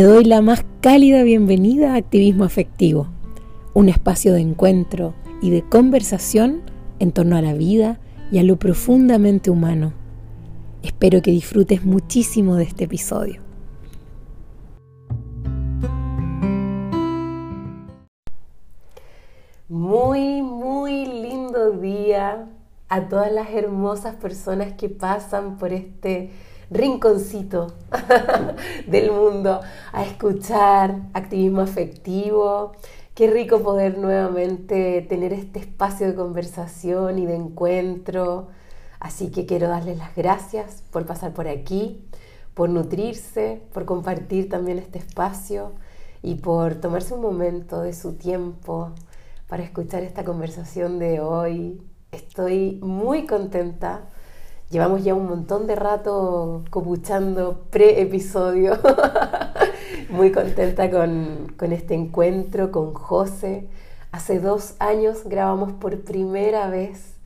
Te doy la más cálida bienvenida a Activismo Afectivo, un espacio de encuentro y de conversación en torno a la vida y a lo profundamente humano. Espero que disfrutes muchísimo de este episodio. Muy, muy lindo día a todas las hermosas personas que pasan por este rinconcito del mundo a escuchar activismo afectivo. Qué rico poder nuevamente tener este espacio de conversación y de encuentro. Así que quiero darles las gracias por pasar por aquí, por nutrirse, por compartir también este espacio y por tomarse un momento de su tiempo para escuchar esta conversación de hoy. Estoy muy contenta Llevamos ya un montón de rato copuchando pre-episodio. Muy contenta con, con, este encuentro con José. Hace dos años grabamos por primera vez,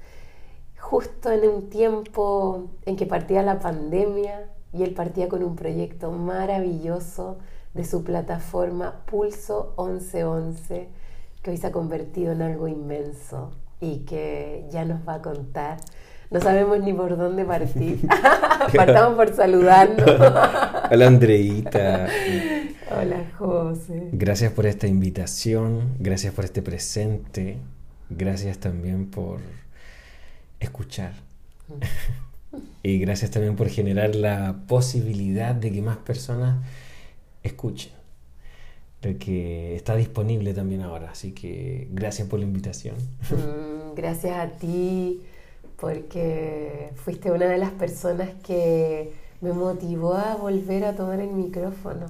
justo en un tiempo en que partía la pandemia y él partía con un proyecto maravilloso de su plataforma Pulso 1111, que hoy se ha convertido en algo inmenso y que ya nos va a contar no sabemos ni por dónde partir. Partamos por saludarnos. Hola Andreita. Hola José. Gracias por esta invitación, gracias por este presente, gracias también por escuchar. y gracias también por generar la posibilidad de que más personas escuchen. De que está disponible también ahora. Así que gracias por la invitación. Mm, gracias a ti porque fuiste una de las personas que me motivó a volver a tomar el micrófono.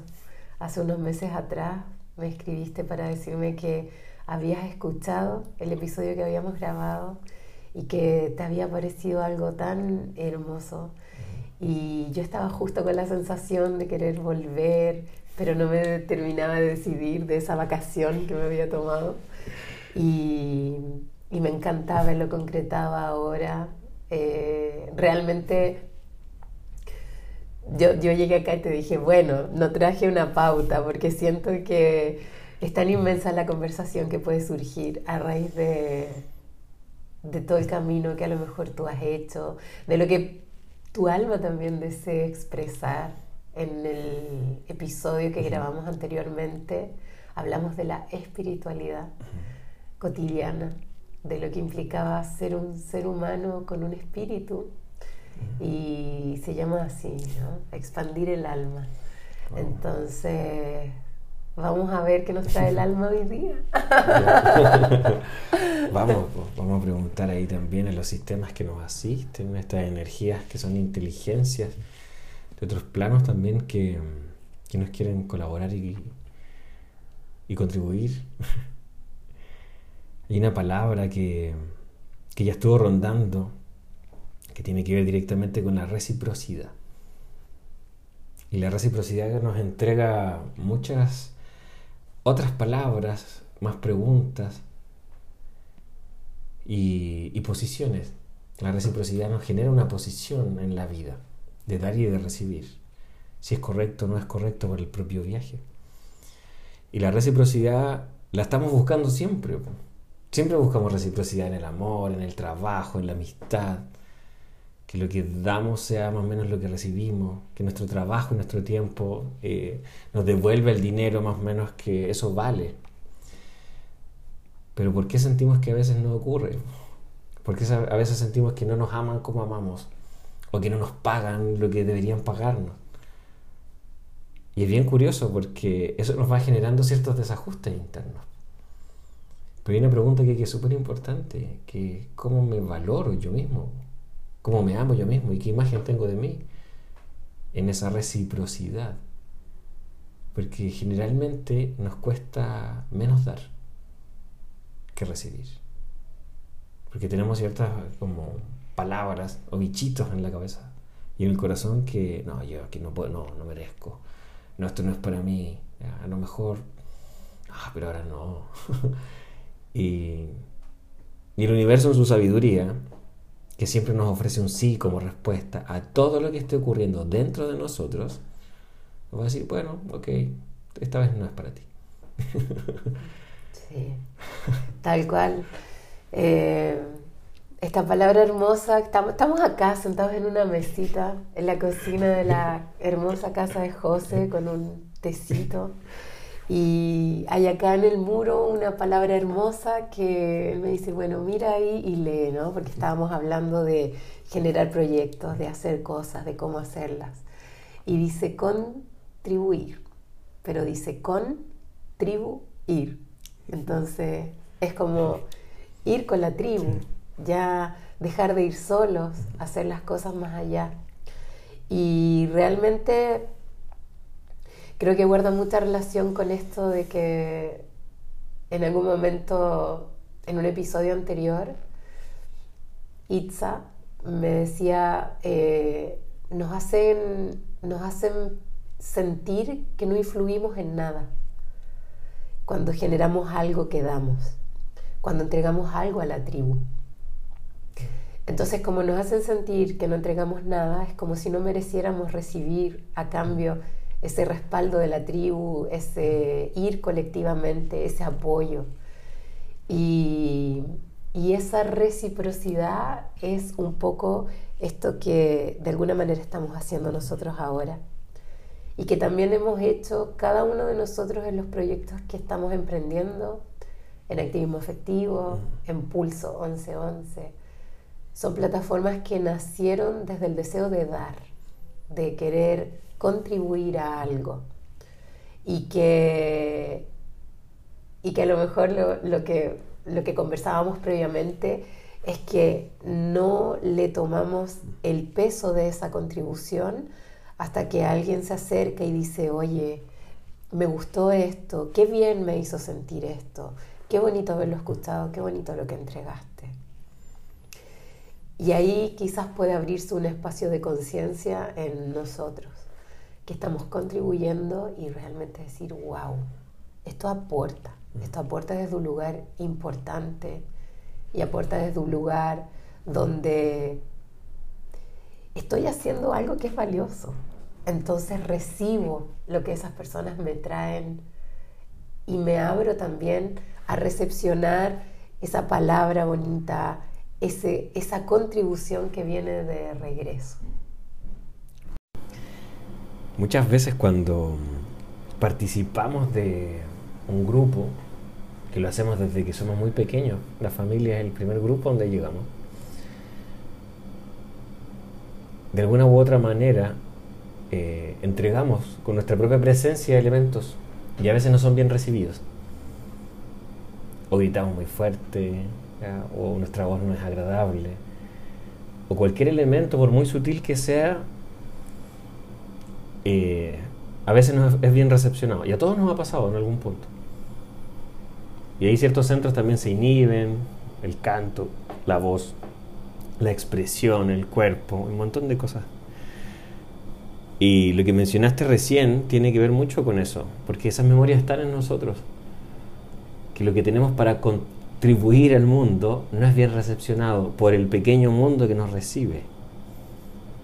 Hace unos meses atrás me escribiste para decirme que habías escuchado el episodio que habíamos grabado y que te había parecido algo tan hermoso. Y yo estaba justo con la sensación de querer volver, pero no me terminaba de decidir de esa vacación que me había tomado. Y y me encantaba verlo concretado ahora. Eh, realmente yo, yo llegué acá y te dije, bueno, no traje una pauta porque siento que es tan inmensa la conversación que puede surgir a raíz de, de todo el camino que a lo mejor tú has hecho, de lo que tu alma también desea expresar. En el episodio que grabamos anteriormente hablamos de la espiritualidad cotidiana de lo que implicaba ser un ser humano con un espíritu y se llama así, ¿no? Expandir el alma. Entonces, vamos a ver qué nos trae el alma hoy día. vamos, vamos a preguntar ahí también en los sistemas que nos asisten, estas energías que son inteligencias de otros planos también que, que nos quieren colaborar y, y contribuir. Hay una palabra que, que ya estuvo rondando, que tiene que ver directamente con la reciprocidad. Y la reciprocidad nos entrega muchas otras palabras, más preguntas y, y, posiciones. La reciprocidad nos genera una posición en la vida, de dar y de recibir. Si es correcto o no es correcto por el propio viaje. Y la reciprocidad la estamos buscando siempre. Siempre buscamos reciprocidad en el amor, en el trabajo, en la amistad. Que lo que damos sea más o menos lo que recibimos. Que nuestro trabajo nuestro tiempo eh, nos devuelva el dinero más o menos que eso vale. Pero ¿por qué sentimos que a veces no ocurre? ¿Por qué a veces sentimos que no nos aman como amamos? O que no nos pagan lo que deberían pagarnos. Y es bien curioso porque eso nos va generando ciertos desajustes internos. Pero hay una pregunta que, es súper importante, que cómo me valoro yo mismo, cómo me amo yo mismo y qué imagen tengo de mí en esa reciprocidad. Porque generalmente nos cuesta menos dar que recibir. Porque tenemos ciertas como palabras o bichitos en la cabeza y en el corazón que no, yo aquí no puedo, no, no merezco. No, esto no es para mí. A lo mejor, ah, pero ahora no. Y, el universo en su sabiduría, que siempre nos ofrece un sí como respuesta a todo lo que esté ocurriendo dentro de nosotros, nos va a decir, bueno, ok, esta vez no es para ti. sí, tal cual. Eh, esta palabra hermosa, estamos acá sentados en una mesita en la cocina de la hermosa casa de José con un tecito. Y hay acá en el muro una palabra hermosa que él me dice, bueno, mira ahí y lee, ¿no? Porque estábamos hablando de generar proyectos, de hacer cosas, de cómo hacerlas. Y dice contribuir, pero dice con tribu ir. Entonces es como ir con la tribu, ya dejar de ir solos, hacer las cosas más allá. Y realmente creo que guarda mucha relación con esto de que en algún momento, en un episodio anterior, Itza me decía, eh, nos, hacen, nos hacen sentir que no influimos en nada cuando generamos algo que damos, cuando entregamos algo a la tribu. Entonces, como nos hacen sentir que no entregamos nada, es como si no mereciéramos recibir a cambio ese respaldo de la tribu, ese ir colectivamente, ese apoyo. Y, esa reciprocidad es un poco esto que de alguna manera estamos haciendo nosotros ahora y que también hemos hecho cada uno de nosotros en los proyectos que estamos emprendiendo, en activismo efectivo, en Pulso 1111. Son plataformas que nacieron desde el deseo de dar, de querer contribuir a algo y que, y que a lo mejor lo, que, lo que conversábamos previamente es que no le tomamos el peso de esa contribución hasta que alguien se acerca y dice, oye, me gustó esto, qué bien me hizo sentir esto, qué bonito haberlo escuchado, qué bonito lo que entregaste. Y ahí quizás puede abrirse un espacio de conciencia en nosotros que estamos contribuyendo y realmente decir, wow, esto aporta, esto aporta desde un lugar importante y aporta desde un lugar donde estoy haciendo algo que es valioso. Entonces recibo lo que esas personas me traen y me abro también a recepcionar esa palabra bonita, ese, esa contribución que viene de regreso. Muchas veces cuando participamos de un grupo, que lo hacemos desde que somos muy pequeños, la familia es el primer grupo donde llegamos, de alguna u otra manera eh, entregamos con nuestra propia presencia elementos y a veces no son bien recibidos. O gritamos muy fuerte, o nuestra voz no es agradable, o cualquier elemento, por muy sutil que sea, eh, a veces no es, bien recepcionado. Y a todos nos ha pasado en algún punto. Y hay ciertos centros también se inhiben, el canto, la voz, la expresión, el cuerpo, un montón de cosas. Y lo que mencionaste recién tiene que ver mucho con eso, porque esas memorias están en nosotros. Que lo que tenemos para contribuir al mundo no es bien recepcionado por el pequeño mundo que nos recibe.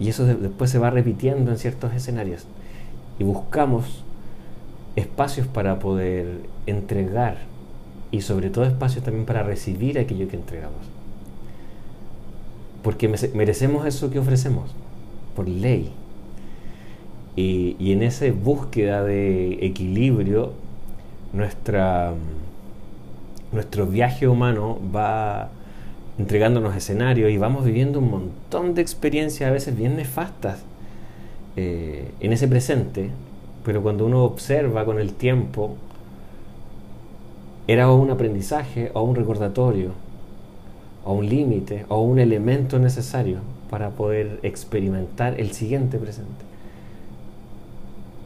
Y eso después se va repitiendo en ciertos escenarios. Y buscamos espacios para poder entregar y sobre todo espacios también para recibir aquello que entregamos. Porque merecemos eso que ofrecemos, por ley. Y, y en esa búsqueda de equilibrio, nuestra, nuestro viaje humano va entregándonos escenarios y vamos viviendo un montón de experiencias a veces bien nefastas eh, en ese presente, pero cuando uno observa con el tiempo, era un aprendizaje o un recordatorio, o un límite, o un elemento necesario para poder experimentar el siguiente presente.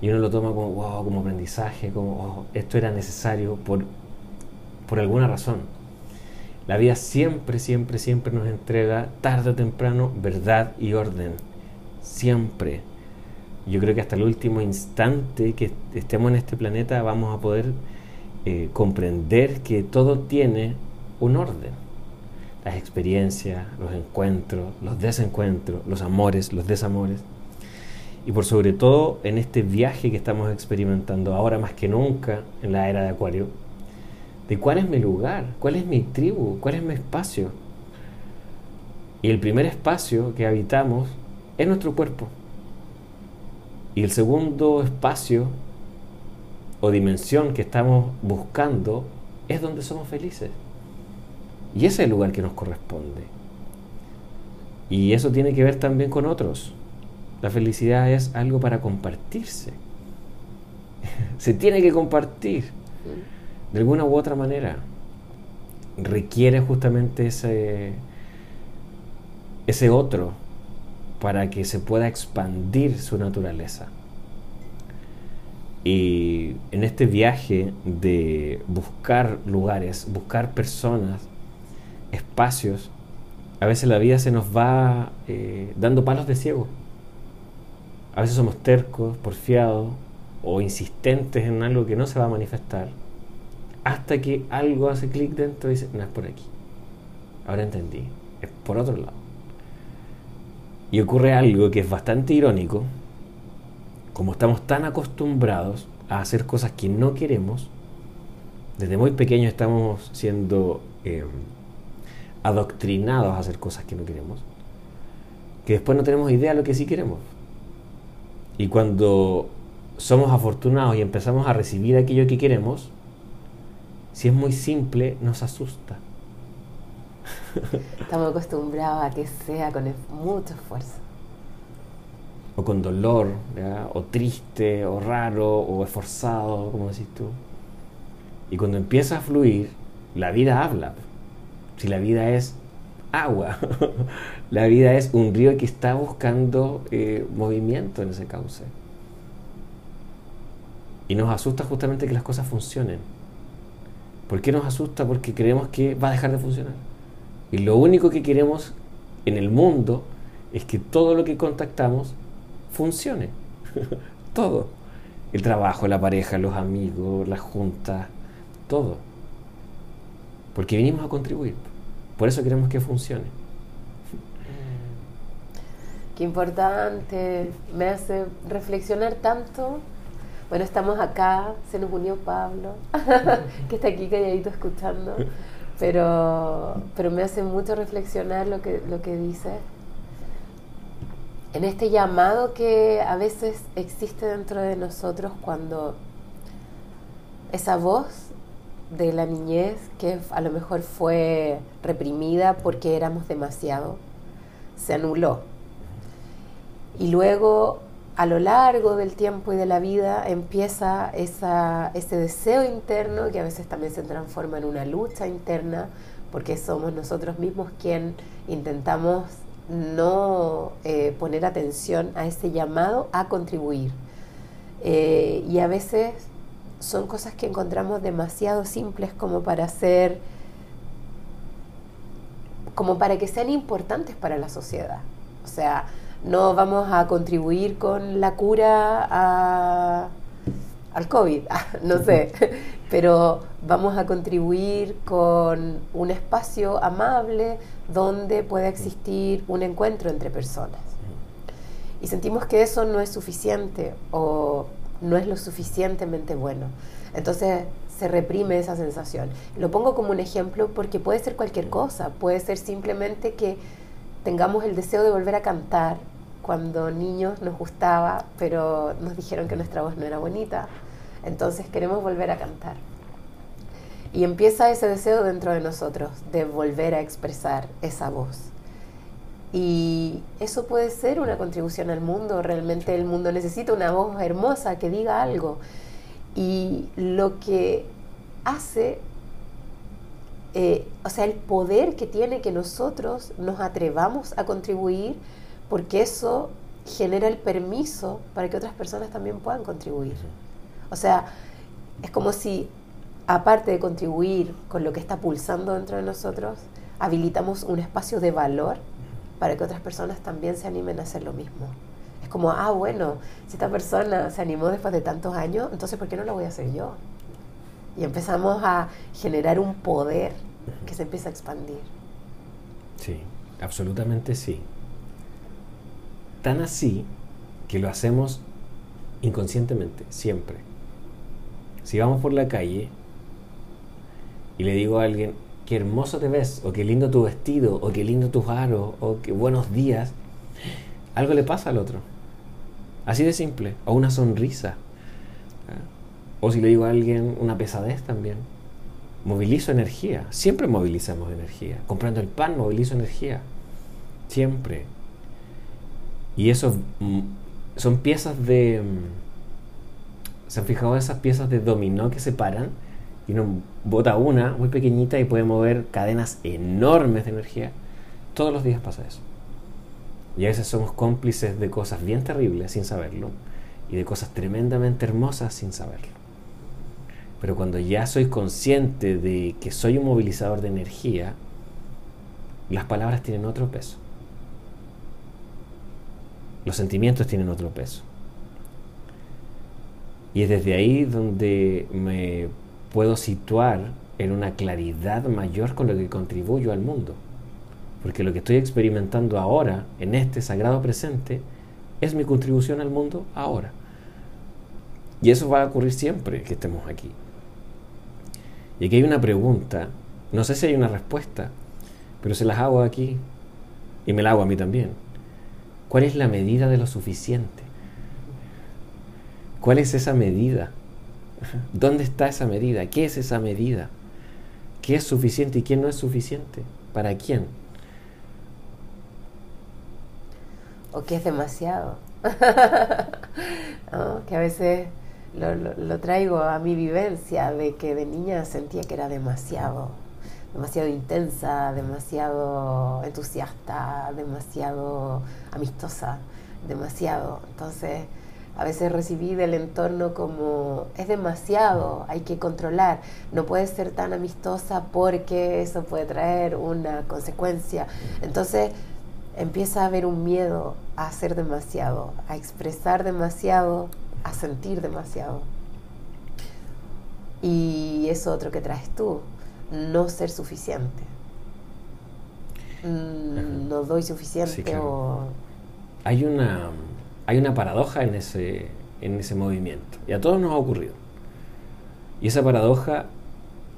Y uno lo toma como, wow, como aprendizaje, como, oh, esto era necesario por, por alguna razón. La vida siempre, siempre, siempre nos entrega, tarde o temprano, verdad y orden. Siempre. Yo creo que hasta el último instante que estemos en este planeta vamos a poder eh, comprender que todo tiene un orden. Las experiencias, los encuentros, los desencuentros, los amores, los desamores. y por sobre todo en este viaje que estamos experimentando ahora más que nunca en la era de Acuario, de cuál es mi lugar, cuál es mi tribu, cuál es mi espacio. Y el primer espacio que habitamos es nuestro cuerpo. Y el segundo espacio o dimensión que estamos buscando es donde somos felices. Y ese es el lugar que nos corresponde. Y eso tiene que ver también con otros. La felicidad es algo para compartirse. Se tiene que compartir de alguna u otra manera. Requiere justamente ese, ese otro para que se pueda expandir su naturaleza. Y en este viaje de buscar lugares, buscar personas, espacios, a veces la vida se nos va eh, dando palos de ciego. A veces somos tercos, porfiados o insistentes en algo que no se va a manifestar. Hasta que algo hace clic dentro y dice, no es por aquí. Ahora entendí, es por otro lado. Y ocurre algo que es bastante irónico. Como estamos tan acostumbrados a hacer cosas que no queremos, desde muy pequeños estamos siendo eh, adoctrinados a hacer cosas que no queremos, que después no tenemos idea de lo que sí queremos. Y cuando somos afortunados y empezamos a recibir aquello que queremos, si es muy simple, nos asusta. Estamos acostumbrados a que sea con mucho esfuerzo. O con dolor, o triste, o raro, o esforzado, como decís tú. Y cuando empieza a fluir, la vida habla. Si la vida es agua, la vida es un río que está buscando eh, movimiento en ese cauce. Y nos asusta justamente que las cosas funcionen. ¿Por qué nos asusta? Porque creemos que va a dejar de funcionar. Y lo único que queremos en el mundo es que todo lo que contactamos funcione. todo. El trabajo, la pareja, los amigos, las juntas, todo. Porque vinimos a contribuir. Por eso queremos que funcione. Qué importante, me hace reflexionar tanto. Bueno, estamos acá, se nos unió Pablo, que está aquí calladito escuchando, pero, pero me hace mucho reflexionar lo que, lo que dice. En este llamado que a veces existe dentro de nosotros cuando esa voz de la niñez que a lo mejor fue reprimida porque éramos demasiado, se anuló. Y luego, a lo largo del tiempo y de la vida, empieza ese deseo interno que a veces también se transforma en una lucha interna, porque somos nosotros mismos quien intentamos no eh, poner atención a ese llamado a contribuir. Eh, y a veces son cosas que encontramos demasiado simples como para ser, como para que sean importantes para la sociedad. O sea, no vamos a contribuir con la cura al COVID, no sé, pero vamos a contribuir con un espacio amable donde pueda existir un encuentro entre personas. Y sentimos que eso no es suficiente o no es lo suficientemente bueno. Entonces se reprime esa sensación. Lo pongo como un ejemplo porque puede ser cualquier cosa, puede ser simplemente que tengamos el deseo de volver a cantar cuando niños nos gustaba, pero nos dijeron que nuestra voz no era bonita, entonces queremos volver a cantar. Y empieza ese deseo dentro de nosotros de volver a expresar esa voz. Y eso puede ser una contribución al mundo. Realmente el mundo necesita una voz hermosa que diga algo. Y lo que hace, eh, o sea, el poder que tiene que nosotros nos atrevamos a contribuir, porque eso genera el permiso para que otras personas también puedan contribuir. O sea, es como si, aparte de contribuir con lo que está pulsando dentro de nosotros, habilitamos un espacio de valor para que otras personas también se animen a hacer lo mismo. Es como, ah, bueno, si esta persona se animó después de tantos años, entonces ¿por qué no lo voy a hacer yo? Y empezamos a generar un poder que se empieza a expandir. Sí, absolutamente sí. Tan así que lo hacemos inconscientemente, siempre. Si vamos por la calle y le digo a alguien, qué hermoso te ves, o qué lindo tu vestido, o qué lindo tus aros, o qué buenos días, algo le pasa al otro. Así de simple. O una sonrisa. O si le digo a alguien una pesadez también. Movilizo energía. Siempre movilizamos energía. Comprando el pan movilizo energía. Siempre. Y eso mm, son piezas de... Mm, ¿Se han fijado esas piezas de dominó que se paran? Y uno bota una muy pequeñita y puede mover cadenas enormes de energía. Todos los días pasa eso. Y a veces somos cómplices de cosas bien terribles sin saberlo y de cosas tremendamente hermosas sin saberlo. Pero cuando ya soy consciente de que soy un movilizador de energía, las palabras tienen otro peso. Los sentimientos tienen otro peso. Y es desde ahí donde me puedo situar en una claridad mayor con lo que contribuyo al mundo. Porque lo que estoy experimentando ahora, en este sagrado presente, es mi contribución al mundo ahora. Y eso va a ocurrir siempre que estemos aquí. Y aquí hay una pregunta, no sé si hay una respuesta, pero se las hago aquí y me la hago a mí también. ¿Cuál es la medida de lo suficiente? ¿Cuál es esa medida? ¿Dónde está esa medida? ¿Qué es esa medida? ¿Qué es suficiente y qué no es suficiente? ¿Para quién? o que es demasiado. Que a veces lo, traigo a mi vivencia de que de niña sentía que era demasiado, demasiado intensa, demasiado entusiasta, demasiado amistosa, demasiado. Entonces, a veces recibí del entorno como es demasiado, hay que controlar, no puedes ser tan amistosa porque eso puede traer una consecuencia. Entonces, empieza a haber un miedo a hacer demasiado, a expresar demasiado, a sentir demasiado. Y eso otro que traes tú, no ser suficiente. Mm, no doy suficiente o... Hay una, hay una paradoja en ese, en ese movimiento. Y a todos nos ha ocurrido. Y esa paradoja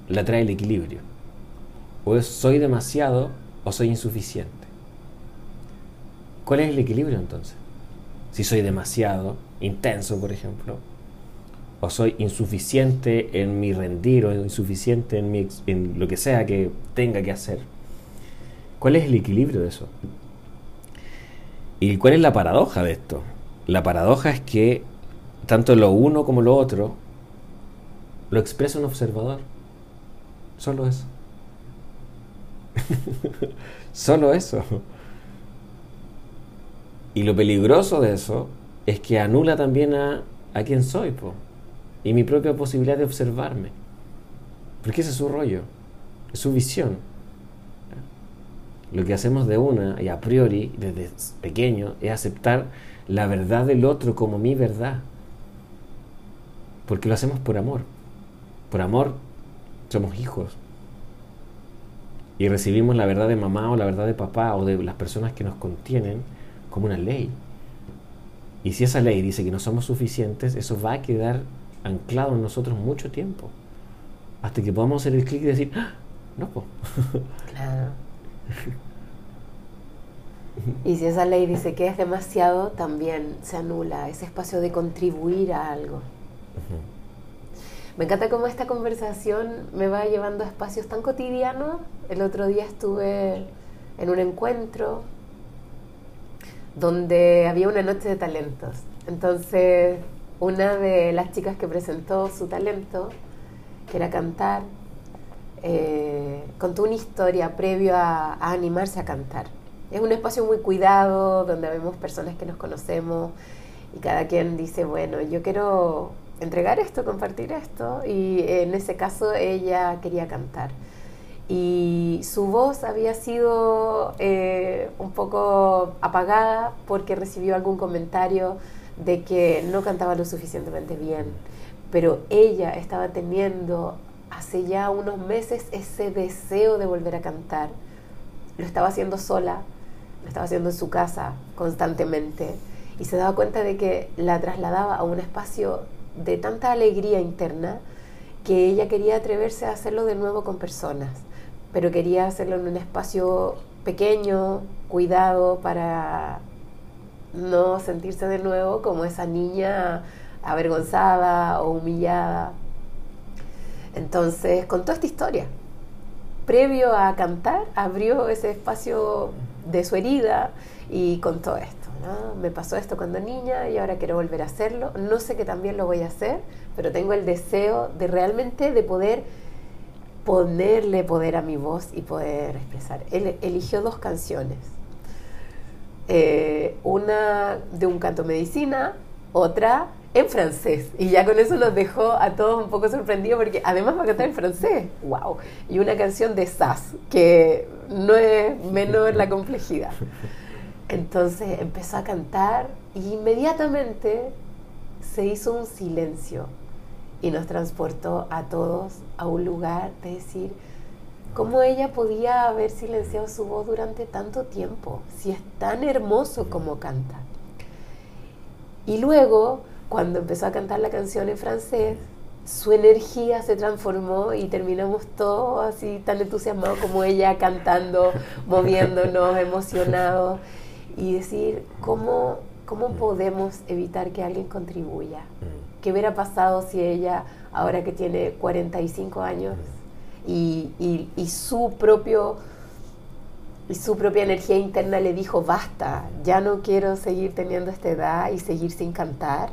la trae el equilibrio. O soy demasiado o soy insuficiente. ¿Cuál es el equilibrio entonces? Si soy demasiado intenso, por ejemplo, o soy insuficiente en mi rendir o insuficiente en, mi, en lo que sea que tenga que hacer. ¿Cuál es el equilibrio de eso? ¿Y cuál es la paradoja de esto? La paradoja es que tanto lo uno como lo otro lo expresa un observador. Solo eso. Solo eso. Y lo peligroso de eso es que anula también a, a quien soy, po, y mi propia posibilidad de observarme. Porque ese es su rollo, es su visión. Lo que hacemos de una y a priori, desde pequeño, es aceptar la verdad del otro como mi verdad. Porque lo hacemos por amor. Por amor somos hijos. Y recibimos la verdad de mamá o la verdad de papá o de las personas que nos contienen como una ley. Y si esa ley dice que no somos suficientes, eso va a quedar anclado en nosotros mucho tiempo. Hasta que podamos hacer el clic y decir, ¡Ah! no, pues. Claro. Y si esa ley dice que es demasiado, también se anula ese espacio de contribuir a algo. Me encanta cómo esta conversación me va llevando a espacios tan cotidianos. El otro día estuve en un encuentro donde había una noche de talentos. Entonces, una de las chicas que presentó su talento, que era cantar, eh, contó una historia previo a, animarse a cantar. Es un espacio muy cuidado, donde vemos personas que nos conocemos y cada quien dice, bueno, yo quiero entregar esto, compartir esto, y en ese caso ella quería cantar y su voz había sido eh, un poco apagada porque recibió algún comentario de que no cantaba lo suficientemente bien, pero ella estaba teniendo hace ya unos meses ese deseo de volver a cantar. Lo estaba haciendo sola, lo estaba haciendo en su casa constantemente y se daba cuenta de que la trasladaba a un espacio de tanta alegría interna que ella quería atreverse a hacerlo de nuevo con personas, pero quería hacerlo en un espacio pequeño, cuidado, para no sentirse de nuevo como esa niña avergonzada o humillada. Entonces contó esta historia. Previo a cantar, abrió ese espacio de su herida y contó esto. Me pasó esto cuando niña y ahora quiero volver a hacerlo. No sé que también lo voy a hacer, pero tengo el deseo de realmente de poder ponerle poder a mi voz y poder expresar. Él eligió dos canciones. Eh, una de un canto medicina, otra en francés. Y ya con eso nos dejó a todos un poco sorprendidos porque además va a cantar en francés. ¡Wow! Y una canción de Sass, que no es menor la complejidad. Entonces empezó a cantar y inmediatamente se hizo un silencio y nos transportó a todos a un lugar de decir, ¿cómo ella podía haber silenciado su voz durante tanto tiempo? Si es tan hermoso como canta. Y luego, cuando empezó a cantar la canción en francés, su energía se transformó y terminamos todos así tan entusiasmados como ella cantando, moviéndonos, emocionados y decir cómo, cómo podemos evitar que alguien contribuya. Mm. ¿Qué hubiera pasado si ella, ahora que tiene 45 años y, y, su propio y su propia energía interna le dijo, basta, ya no quiero seguir teniendo esta edad y seguir sin cantar.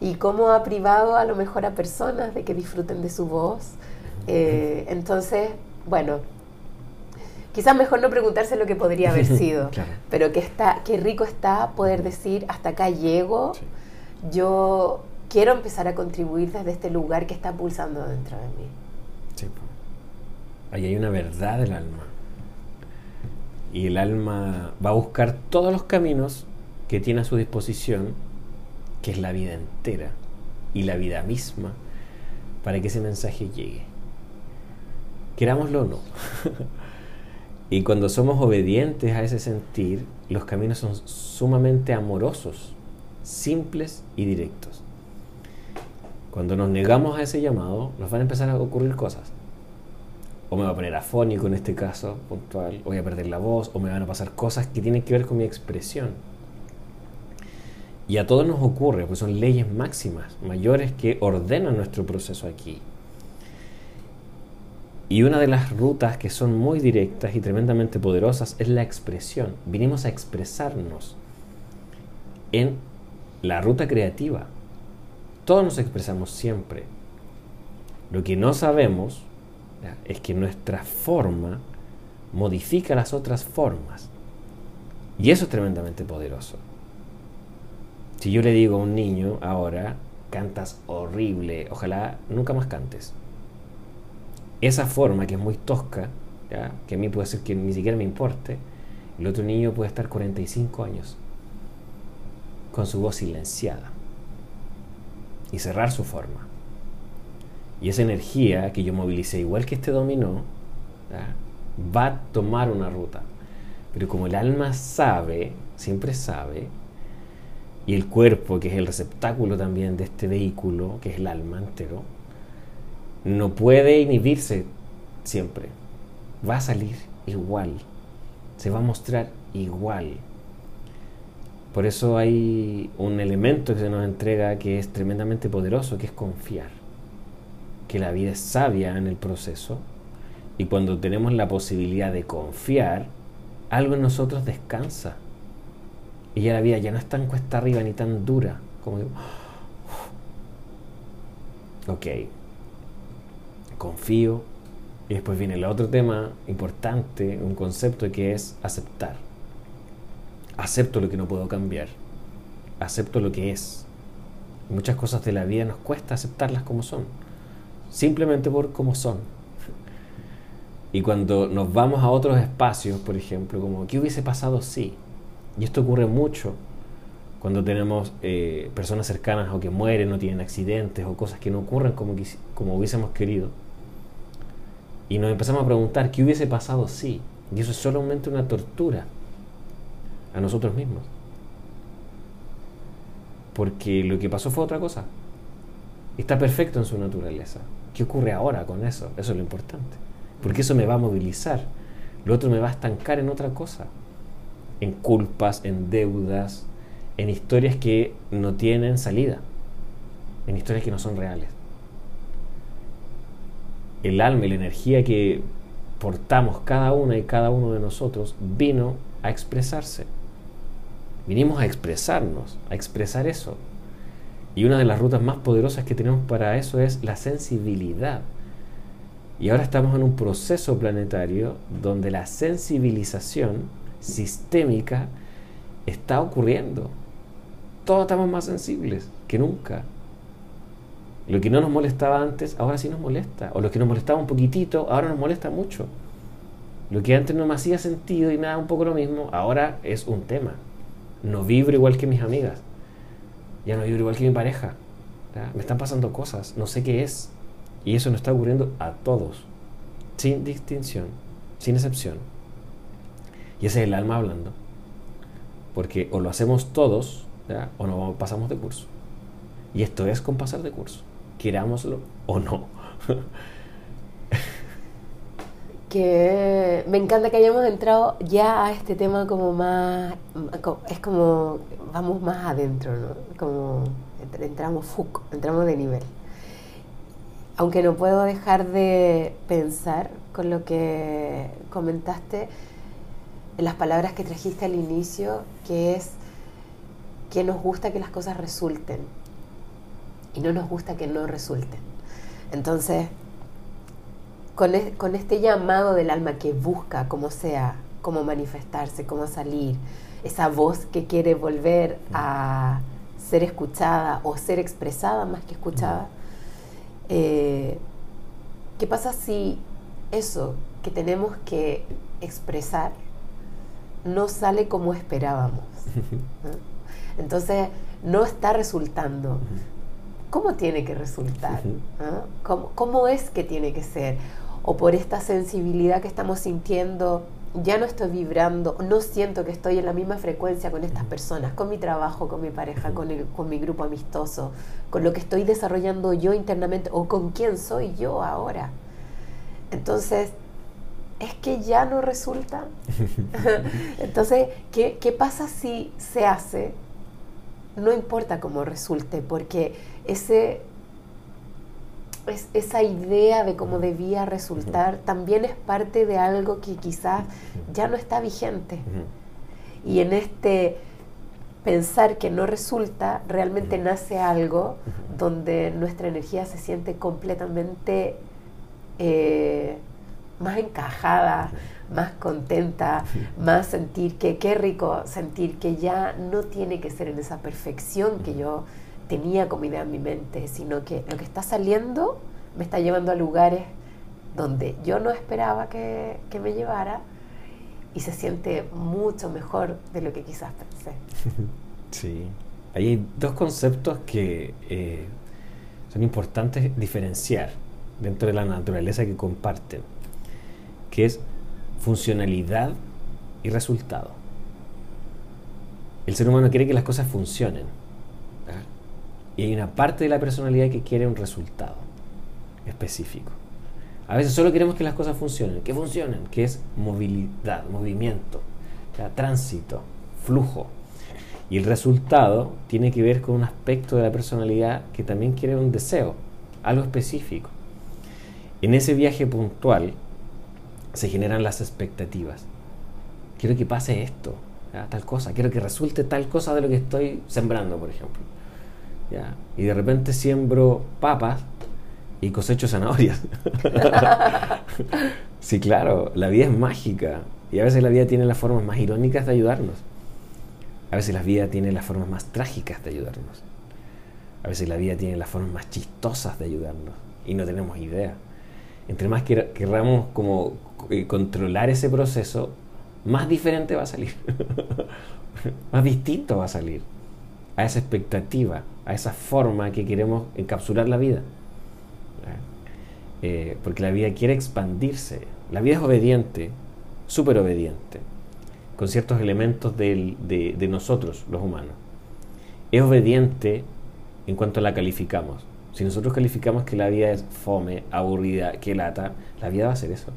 Y cómo ha privado a lo mejor a personas de que disfruten de su voz. Eh, entonces, bueno, quizás mejor no preguntarse lo que podría haber sido, pero que está, qué rico está poder decir hasta acá llego, yo quiero empezar a contribuir desde este lugar que está pulsando dentro de mí. Ahí hay una verdad del alma. Y el alma va a buscar todos los caminos que tiene a su disposición, que es la vida entera y la vida misma, para que ese mensaje llegue. Querámoslo o no. Y cuando somos obedientes a ese sentir, los caminos son sumamente amorosos, simples y directos. Cuando nos negamos a ese llamado, nos van a empezar a ocurrir cosas. O me va a poner afónico en este caso puntual, o voy a perder la voz, o me van a pasar cosas que tienen que ver con mi expresión. Y a todos nos ocurre, pues son leyes máximas, mayores que ordenan nuestro proceso aquí. Y una de las rutas que son muy directas y tremendamente poderosas es la expresión. Vinimos a expresarnos en la ruta creativa. Todos nos expresamos siempre. Lo que no sabemos es que nuestra forma modifica las otras formas. Y eso es tremendamente poderoso. Si yo le digo a un niño ahora, cantas horrible, ojalá nunca más cantes esa forma que es muy tosca, que a mí puede ser que ni siquiera me importe, el otro niño puede estar 45 años con su voz silenciada y cerrar su forma. Y esa energía que yo movilicé, igual que este dominó, va a tomar una ruta. Pero como el alma sabe, siempre sabe, y el cuerpo, que es el receptáculo también de este vehículo, que es el alma entero, no puede inhibirse siempre. Va a salir igual. Se va a mostrar igual. Por eso hay un elemento que se nos entrega que es tremendamente poderoso, que es confiar. Que la vida es sabia en el proceso y cuando tenemos la posibilidad de confiar, algo en nosotros descansa. Y ya la vida ya no es tan cuesta arriba ni tan dura como digo. Ok, confío. Y después viene el otro tema importante, un concepto que es aceptar. Acepto lo que no puedo cambiar. Acepto lo que es. Muchas cosas de la vida nos cuesta aceptarlas como son. Simplemente por cómo son. Y cuando nos vamos a otros espacios, por ejemplo, como ¿qué hubiese pasado si? Y esto ocurre mucho cuando tenemos eh, personas cercanas o que mueren o tienen accidentes o cosas que no ocurren como, como hubiésemos querido y nos empezamos a preguntar qué hubiese pasado si. Y eso es solamente una tortura a nosotros mismos. porque lo que pasó fue otra cosa. Está perfecto en su naturaleza. ¿Qué ocurre ahora con eso? Eso es lo importante. Porque eso me va a movilizar. Lo otro me va a estancar en otra cosa. En culpas, en deudas, en historias que no tienen salida. En historias que no son reales. El alma y la energía que portamos cada una y cada uno de nosotros vino a expresarse. Vinimos a expresarnos, a expresar eso. Y una de las rutas más poderosas que tenemos para eso es la sensibilidad. Y ahora estamos en un proceso planetario donde la sensibilización sistémica está ocurriendo. Todos estamos más sensibles que nunca. Lo que no nos molestaba antes, ahora sí nos molesta. O lo que nos molestaba un poquitito, ahora nos molesta mucho. Lo que antes no me hacía sentido y me daba un poco lo mismo, ahora es un tema. No vibro igual que mis amigas. Ya no vibro igual que mi pareja. Me están pasando cosas, no sé qué es. Y eso nos está ocurriendo a todos, sin distinción, sin excepción. Y ese es el alma hablando. Porque o lo hacemos todos o nos pasamos de curso. Y esto es con pasar de curso, querámoslo o no. que me encanta que hayamos entrado ya a este tema como más, es como, vamos más adentro, ¿no? Como entramos, entramos de nivel. Aunque no puedo dejar de pensar con lo que comentaste, en las palabras que trajiste al inicio, que es que nos gusta que las cosas resulten y no nos gusta que no resulten. Entonces, con, este llamado del alma que busca, como sea, cómo manifestarse, cómo salir, esa voz que quiere volver a ser escuchada o ser expresada más que escuchada, eh, ¿qué pasa si eso que tenemos que expresar no sale como esperábamos? Entonces, no está resultando. ¿Cómo tiene que resultar? ¿Cómo es que tiene que ser? O por esta sensibilidad que estamos sintiendo, ya no estoy vibrando, no siento que estoy en la misma frecuencia con estas personas, con mi trabajo, con mi pareja, con, el, con mi grupo amistoso, con lo que estoy desarrollando yo internamente o con quién soy yo ahora. Entonces, es que ya no resulta. Entonces, ¿qué, ¿qué pasa si se hace? No importa cómo resulte, porque ese esa idea de cómo debía resultar también es parte de algo que quizás ya no está vigente. Y en este pensar que no resulta, realmente nace algo donde nuestra energía se siente completamente eh, más encajada, más contenta, más sentir que qué rico sentir que ya no tiene que ser en esa perfección que yo tenía como idea en mi mente, sino que lo que está saliendo me está llevando a lugares donde yo no esperaba que, me llevara y se siente mucho mejor de lo que quizás pensé. Sí, hay dos conceptos que eh, son importantes diferenciar dentro de la naturaleza que comparten, que es funcionalidad y resultado. El ser humano quiere que las cosas funcionen y hay una parte de la personalidad que quiere un resultado específico. A veces solo queremos que las cosas funcionen, que funcionen, que es movilidad, movimiento, tránsito, flujo. Y el resultado tiene que ver con un aspecto de la personalidad que también quiere un deseo, algo específico. En ese viaje puntual se generan las expectativas. Quiero que pase esto, tal cosa, quiero que resulte tal cosa de lo que estoy sembrando, por ejemplo. Y de repente siembro papas y cosecho zanahorias. sí, claro, la vida es mágica y a veces la vida tiene las formas más irónicas de ayudarnos. A veces la vida tiene las formas más trágicas de ayudarnos. A veces la vida tiene las formas más chistosas de ayudarnos y no tenemos idea. Entre más querramos como eh, controlar ese proceso, más diferente va a salir. más distinto va a salir a esa expectativa, a esa forma que queremos encapsular la vida. Eh, porque la vida quiere expandirse. La vida es obediente, súper obediente, con ciertos elementos de, nosotros, los humanos. es obediente en cuanto la calificamos. Si nosotros calificamos que la vida es fome, aburrida, que lata, la vida va a ser eso.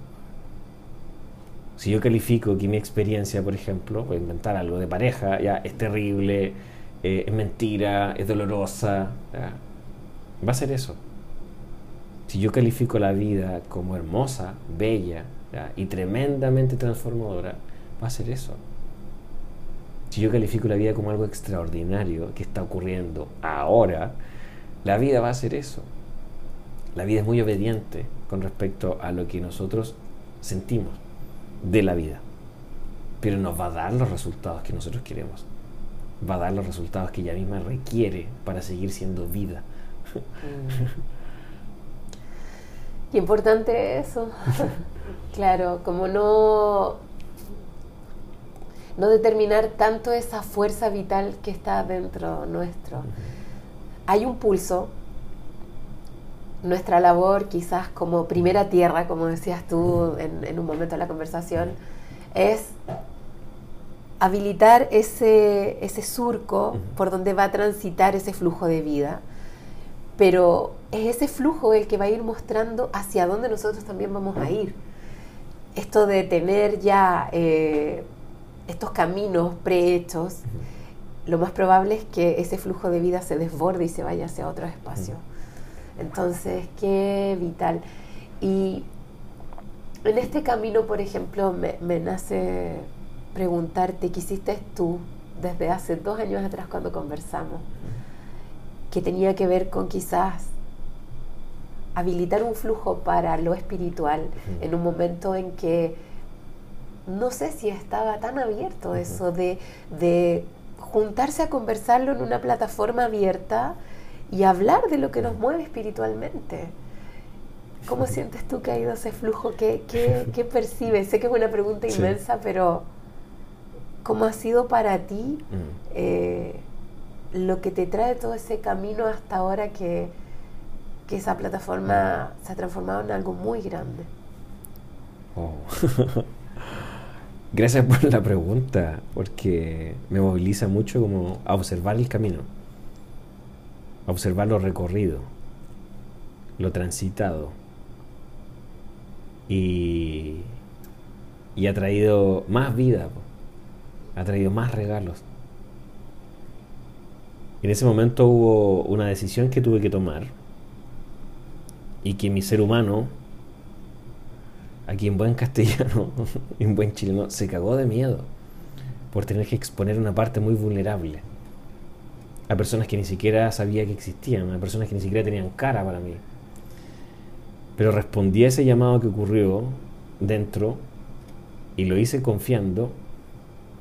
Si yo califico que mi experiencia, por ejemplo, voy a inventar algo de pareja, ya es terrible, eh, es mentira, es dolorosa, va a ser eso. Si yo califico la vida como hermosa, bella y tremendamente transformadora, va a ser eso. Si yo califico la vida como algo extraordinario que está ocurriendo ahora, la vida va a ser eso. La vida es muy obediente con respecto a lo que nosotros sentimos de la vida. Pero nos va a dar los resultados que nosotros queremos. Va a dar los resultados que ella misma requiere para seguir siendo vida. Mm. Qué importante eso. claro, como no no determinar tanto esa fuerza vital que está dentro nuestro. Hay un pulso, nuestra labor quizás como primera tierra, como decías tú en, un momento de la conversación, es habilitar ese, ese surco por donde va a transitar ese flujo de vida. Pero es ese flujo el que va a ir mostrando hacia dónde nosotros también vamos a ir. Esto de tener ya eh, estos caminos prehechos, lo más probable es que ese flujo de vida se desborde y se vaya hacia otro espacio. Entonces, qué vital. Y en este camino, por ejemplo, me, nace preguntarte, ¿qué hiciste tú desde hace dos años atrás cuando conversamos? Que tenía que ver con quizás habilitar un flujo para lo espiritual en un momento en que no sé si estaba tan abierto eso de, de, juntarse a conversarlo en una plataforma abierta y hablar de lo que nos mueve espiritualmente. ¿Cómo sientes tú que ha ido ese flujo? ¿Qué, qué, percibes? Sé que es una pregunta inmensa, pero ¿cómo ha sido para ti mm. eh, lo que te trae todo ese camino hasta ahora que, que esa plataforma se ha transformado en algo muy grande? Oh. Gracias por la pregunta, porque me moviliza mucho como a observar el camino, a observar lo recorrido, lo transitado. Y, y ha traído más vida, ha traído más regalos. En ese momento hubo una decisión que tuve que tomar y que mi ser humano aquí en buen castellano, en buen chileno, se cagó de miedo por tener que exponer una parte muy vulnerable a personas que ni siquiera sabía que existían, a personas que ni siquiera tenían cara para mí. Pero respondí a ese llamado que ocurrió dentro y lo hice confiando,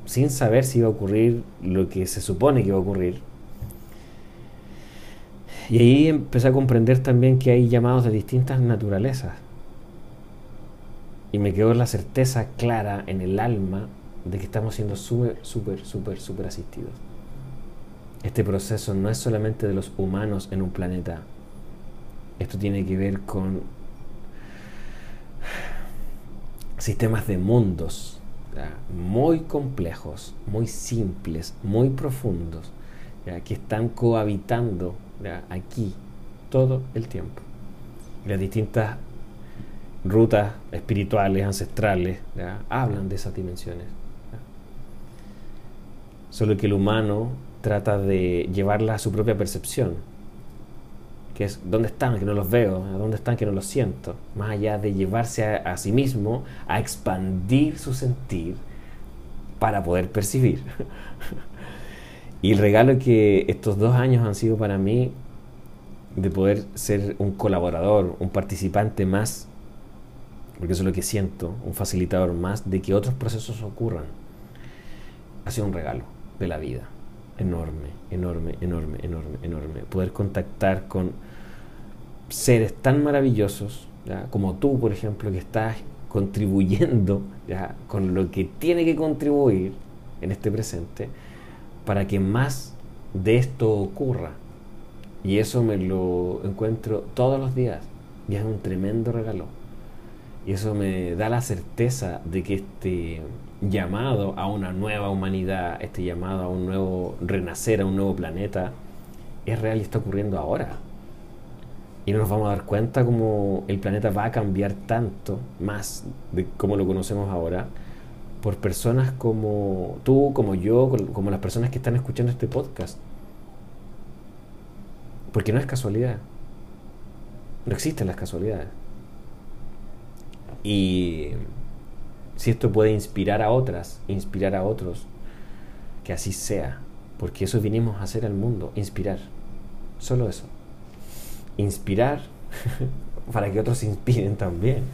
sin saber si iba a ocurrir lo que se supone que iba a ocurrir. Y ahí empecé a comprender también que hay llamados de distintas naturalezas y me quedó la certeza clara en el alma de que estamos siendo súper, súper, súper, súper asistidos. Este proceso no es solamente de los humanos en un planeta. Esto tiene que ver con sistemas de mundos muy complejos, muy simples, muy profundos, que están cohabitando aquí todo el tiempo. las distintas rutas espirituales, ancestrales, hablan de esas dimensiones. Solo que el humano trata de llevarla a su propia percepción, que es dónde están, que no los veo, dónde están, que no los siento, más allá de llevarse a, sí mismo a expandir su sentir para poder percibir. y el regalo que estos dos años han sido para mí de poder ser un colaborador, un participante más porque eso es lo que siento, un facilitador más de que otros procesos ocurran. Ha sido un regalo de la vida, enorme, enorme, enorme, enorme, enorme. Poder contactar con seres tan maravillosos, como tú, por ejemplo, que estás contribuyendo ¿ya? con lo que tiene que contribuir en este presente para que más de esto ocurra. Y eso me lo encuentro todos los días y es un tremendo regalo. Y eso me da la certeza de que este llamado a una nueva humanidad, este llamado a un nuevo renacer, a un nuevo planeta, es real y está ocurriendo ahora. Y no nos vamos a dar cuenta como el planeta va a cambiar tanto más de como lo conocemos ahora por personas como tú, como yo, como las personas que están escuchando este podcast. Porque no es casualidad. No existen las casualidades. Y si esto puede inspirar a otras, inspirar a otros, que así sea. Porque eso vinimos a hacer al mundo, inspirar. Solo eso. Inspirar para que otros se inspiren también.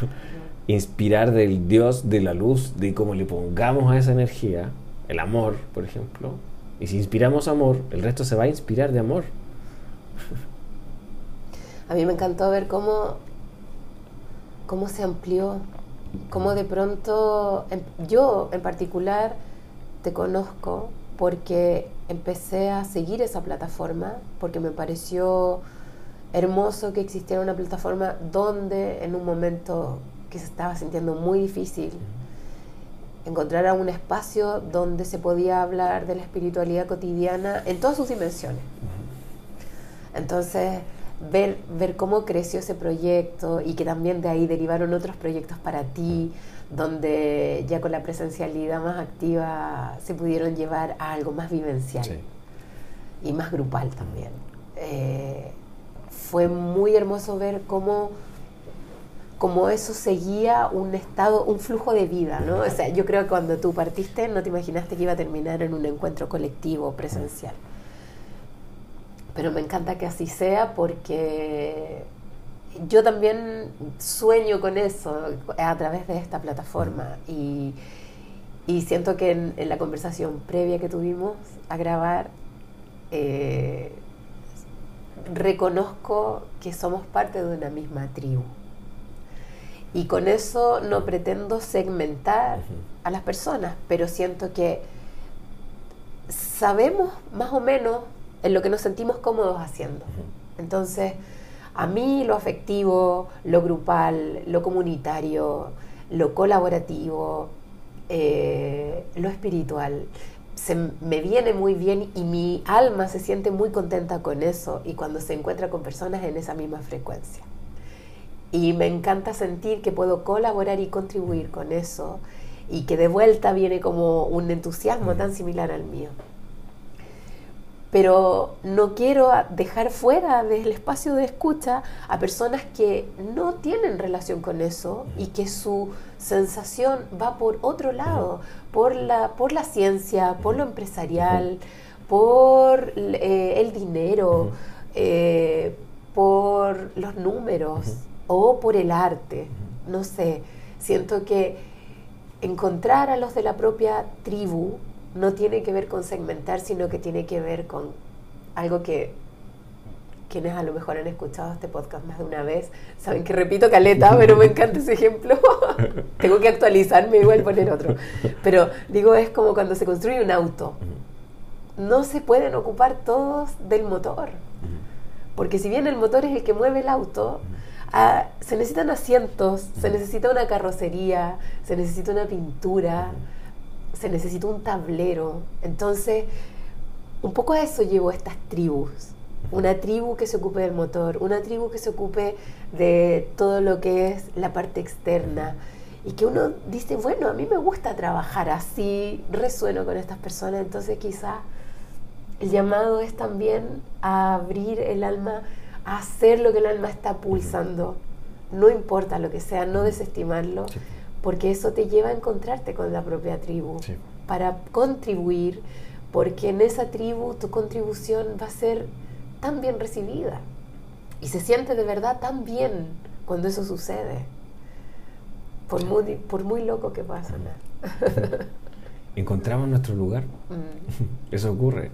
inspirar del Dios de la luz, de cómo le pongamos a esa energía, el amor, por ejemplo. Y si inspiramos amor, el resto se va a inspirar de amor. A mí me encantó ver cómo, cómo se amplió, cómo de pronto, em, yo en particular te conozco porque empecé a seguir esa plataforma, porque me pareció hermoso que existiera una plataforma donde en un momento que se estaba sintiendo muy difícil, encontrar un espacio donde se podía hablar de la espiritualidad cotidiana en todas sus dimensiones. Entonces, ver, ver cómo creció ese proyecto y que también de ahí derivaron otros proyectos para ti, donde ya con la presencialidad más activa se pudieron llevar a algo más vivencial y más grupal también. Eh, fue muy hermoso ver cómo como eso seguía un estado, un flujo de vida, ¿no? O sea, yo creo que cuando tú partiste no te imaginaste que iba a terminar en un encuentro colectivo presencial. Pero me encanta que así sea porque yo también sueño con eso a través de esta plataforma y, siento que en, la conversación previa que tuvimos a grabar, eh, reconozco que somos parte de una misma tribu. Y con eso no pretendo segmentar a las personas, pero siento que sabemos más o menos en lo que nos sentimos cómodos haciendo. Entonces, a mí lo afectivo, lo grupal, lo comunitario, lo colaborativo, eh, lo espiritual, se me viene muy bien y mi alma se siente muy contenta con eso y cuando se encuentra con personas en esa misma frecuencia. Y me encanta sentir que puedo colaborar y contribuir con eso y que de vuelta viene como un entusiasmo tan similar al mío pero no quiero dejar fuera del espacio de escucha a personas que no tienen relación con eso y que su sensación va por otro lado, por la, por la ciencia, por lo empresarial, por eh, el dinero, eh, por los números o por el arte. No sé, siento que encontrar a los de la propia tribu no tiene que ver con segmentar, sino que tiene que ver con algo que quienes a lo mejor han escuchado este podcast más de una vez saben que repito caleta, pero me encanta ese ejemplo. Tengo que actualizarme igual poner otro. Pero digo, es como cuando se construye un auto. No se pueden ocupar todos del motor. Porque si bien el motor es el que mueve el auto, ah, se necesitan asientos, se necesita una carrocería, se necesita una pintura se necesita un tablero. Entonces, un poco a eso llevo estas tribus. Una tribu que se ocupe del motor, una tribu que se ocupe de todo lo que es la parte externa. Y que uno dice, bueno, a mí me gusta trabajar así, resueno con estas personas, entonces quizá el llamado es también a abrir el alma, a hacer lo que el alma está pulsando. No importa lo que sea, no desestimarlo porque eso te lleva a encontrarte con la propia tribu, para contribuir, porque en esa tribu tu contribución va a ser tan bien recibida y se siente de verdad tan bien cuando eso sucede, por, muy, por muy loco que sonar. Encontramos nuestro lugar, mm. eso ocurre.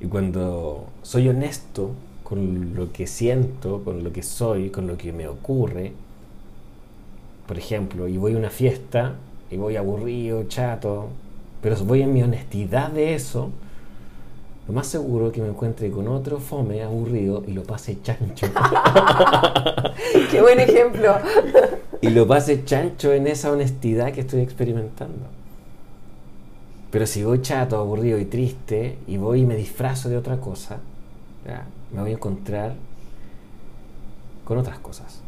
Y cuando soy honesto con lo que siento, con lo que soy, con lo que me ocurre, por ejemplo, y voy a una fiesta y voy aburrido, chato, pero voy en mi honestidad de eso, lo más seguro es que me encuentre con otro fome, aburrido y lo pase chancho. Qué buen ejemplo. y lo pase chancho en esa honestidad que estoy experimentando. Pero si voy chato, aburrido y triste y voy y me disfrazo de otra cosa, me voy a encontrar con otras cosas.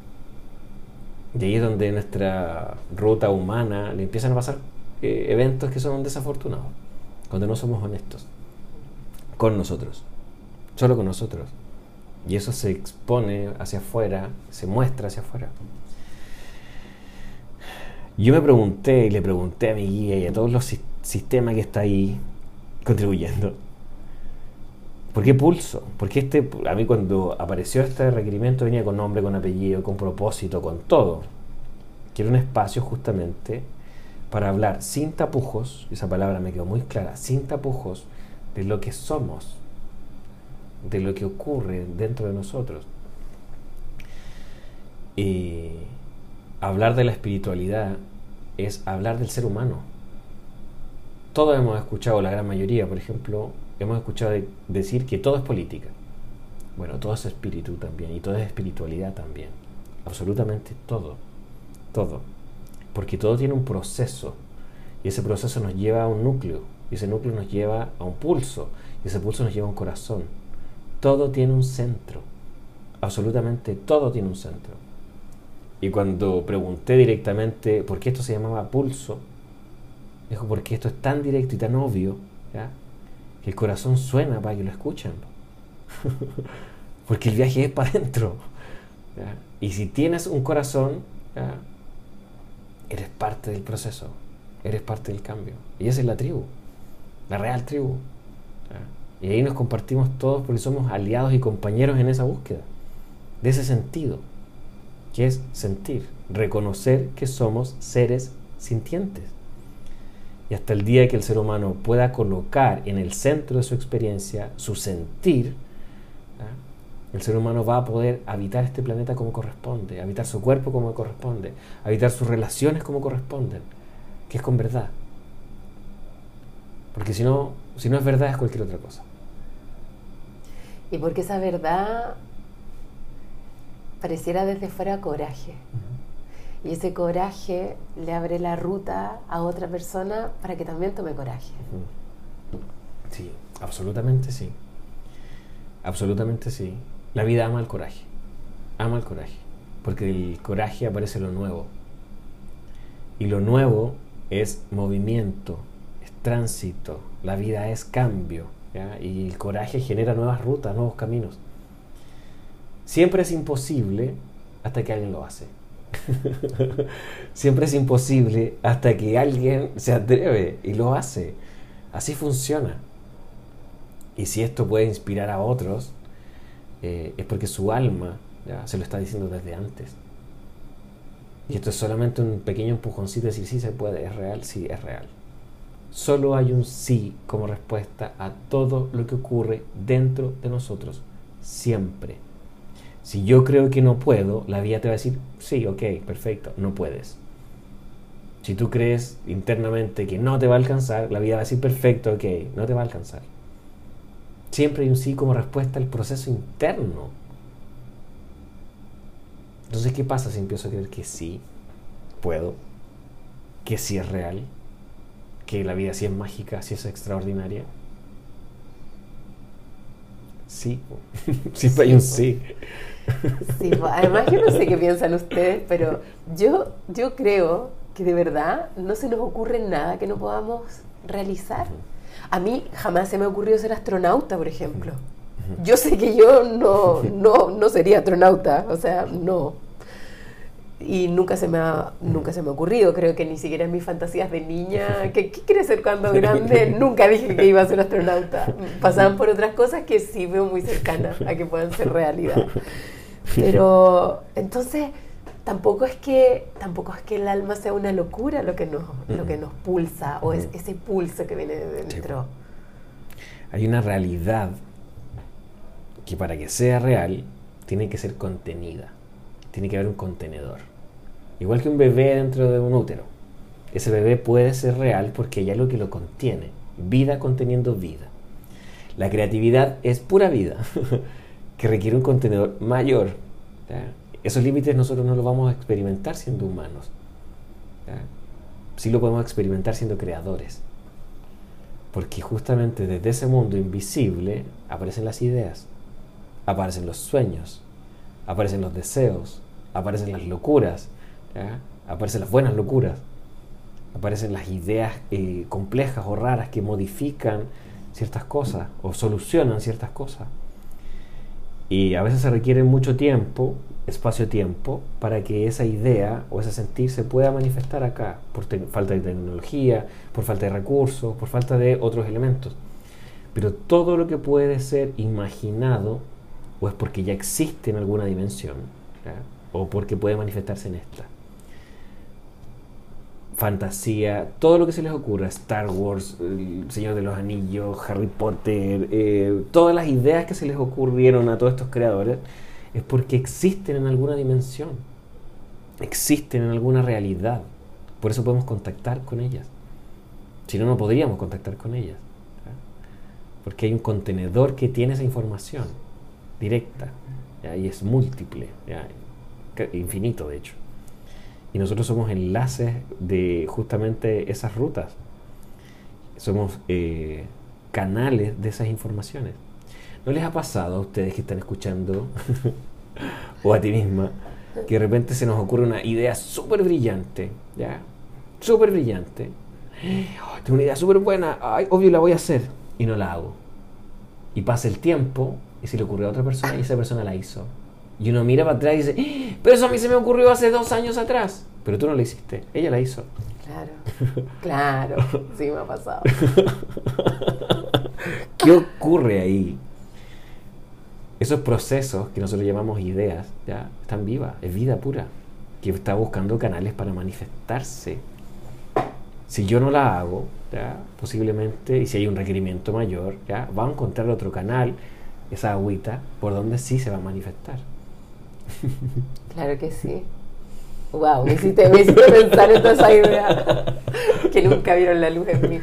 Y ahí es donde nuestra ruta humana le empiezan a pasar eh, eventos que son desafortunados, cuando no somos honestos con nosotros, solo con nosotros. Y eso se expone hacia afuera, se muestra hacia afuera. Yo me pregunté y le pregunté a mi guía y a todos los sistemas que está ahí contribuyendo. ¿Por qué pulso? Porque este, a mí cuando apareció este requerimiento venía con nombre, con apellido, con propósito, con todo. Quiero un espacio justamente para hablar sin tapujos, esa palabra me quedó muy clara, sin tapujos de lo que somos, de lo que ocurre dentro de nosotros. Y hablar de la espiritualidad es hablar del ser humano. Todos hemos escuchado, la gran mayoría, por ejemplo, hemos escuchado decir que todo es política. Bueno, todo es espíritu también y todo es espiritualidad también. Absolutamente todo. Todo. Porque todo tiene un proceso y ese proceso nos lleva a un núcleo y ese núcleo nos lleva a un pulso y ese pulso nos lleva a un corazón. Todo tiene un centro. Absolutamente todo tiene un centro. Y cuando pregunté directamente por qué esto se llamaba pulso, dijo, porque esto es tan directo y tan obvio, que el corazón suena para que lo escuchen. porque el viaje es para adentro. Y si tienes un corazón, eres parte del proceso, eres parte del cambio. Y esa es la tribu, la real tribu. Y ahí nos compartimos todos porque somos aliados y compañeros en esa búsqueda, de ese sentido, que es sentir, reconocer que somos seres sintientes. Y hasta el día que el ser humano pueda colocar en el centro de su experiencia su sentir, el ser humano va a poder habitar este planeta como corresponde, habitar su cuerpo como corresponde, habitar sus relaciones como corresponden, que es con verdad. Porque si no, si no es verdad es cualquier otra cosa. Y porque esa verdad pareciera desde fuera coraje. Y ese coraje le abre la ruta a otra persona para que también tome coraje. Sí, absolutamente sí. Absolutamente sí. La vida ama el coraje. Ama el coraje. Porque el coraje aparece lo nuevo. Y lo nuevo es movimiento, es tránsito. La vida es cambio y el coraje genera nuevas rutas, nuevos caminos. Siempre es imposible hasta que alguien lo hace. Siempre es imposible hasta que alguien se atreve y lo hace. Así funciona. Y si esto puede inspirar a otros, eh, es porque su alma ya, se lo está diciendo desde antes. Y esto es solamente un pequeño empujoncito de decir, sí se puede, es real, sí es real. Solo hay un sí como respuesta a todo lo que ocurre dentro de nosotros, siempre. Si yo creo que no puedo, la vida te va a decir, sí, ok, perfecto, no puedes. Si tú crees internamente que no te va a alcanzar, la vida va a decir, perfecto, ok, no te va a alcanzar. Siempre hay un sí como respuesta al proceso interno. Entonces, ¿qué pasa si empiezo a creer que sí puedo? Que sí es real, que la vida sí es mágica, sí es extraordinaria. Sí, siempre hay un sí. Sí, además yo no sé qué piensan ustedes, pero yo, yo creo que de verdad no se nos ocurre nada que no podamos realizar. A mí jamás se me ha ocurrido ser astronauta, por ejemplo. Yo sé que yo no, no, no sería astronauta, o sea, no y nunca se me ha nunca se me ha ocurrido. Creo que ni siquiera en mis fantasías de niña ¿qué, qué quiere ser cuando grande? nunca dije que iba a ser astronauta. Pasaban por otras cosas que sí veo muy cercanas a que puedan ser realidad. Pero entonces tampoco es que tampoco es que el alma sea una locura lo que nos lo que nos pulsa o es ese pulso que viene de dentro. Hay una realidad que para que sea real tiene que ser contenida tiene que haber un contenedor. Igual que un bebé dentro de un útero. Ese bebé puede ser real porque hay algo que lo contiene. Vida conteniendo vida. La creatividad es pura vida, que requiere un contenedor mayor. esos límites nosotros no los vamos a experimentar siendo humanos. Sí lo podemos experimentar siendo creadores. Porque justamente desde ese mundo invisible aparecen las ideas, aparecen los sueños, aparecen los deseos, aparecen las locuras, aparecen las buenas locuras, aparecen las ideas eh, complejas o raras que modifican ciertas cosas o solucionan ciertas cosas. Y a veces se requiere mucho tiempo, espacio-tiempo, para que esa idea o ese sentir se pueda manifestar acá, por falta de tecnología, por falta de recursos, por falta de otros elementos. Pero todo lo que puede ser imaginado, o es porque ya existe en alguna dimensión, o porque puede manifestarse en esta fantasía, todo lo que se les ocurra, Star Wars, El Señor de los Anillos, Harry Potter, eh, todas las ideas que se les ocurrieron a todos estos creadores, es porque existen en alguna dimensión, existen en alguna realidad. Por eso podemos contactar con ellas. Si no, no podríamos contactar con ellas. Porque hay un contenedor que tiene esa información directa y es múltiple, infinito de hecho. Y nosotros somos enlaces de justamente esas rutas. Somos eh, canales de esas informaciones. ¿No les ha pasado a ustedes que están escuchando o a ti misma que de repente se nos ocurre una idea súper brillante, ¿ya? Súper brillante. tengo una idea súper buena, ay, obvio la voy a hacer y no la hago. Y pasa el tiempo y se le ocurre a otra persona y esa persona la hizo. Y uno mira para atrás y dice, ¡Ah! pero eso a mí se me ocurrió hace dos años atrás. Pero tú no la hiciste, ella la hizo. Claro, claro, sí me ha pasado. ¿Qué ocurre ahí? Esos procesos que nosotros llamamos ideas, ya están vivas, es vida pura, que está buscando canales para manifestarse. Si yo no la hago, ya, posiblemente, y si hay un requerimiento mayor, ya, va a encontrar otro canal, esa agüita, por donde sí se va a manifestar. Claro que sí. Wow, me hiciste, pensar en toda esa idea que nunca vieron la luz en mí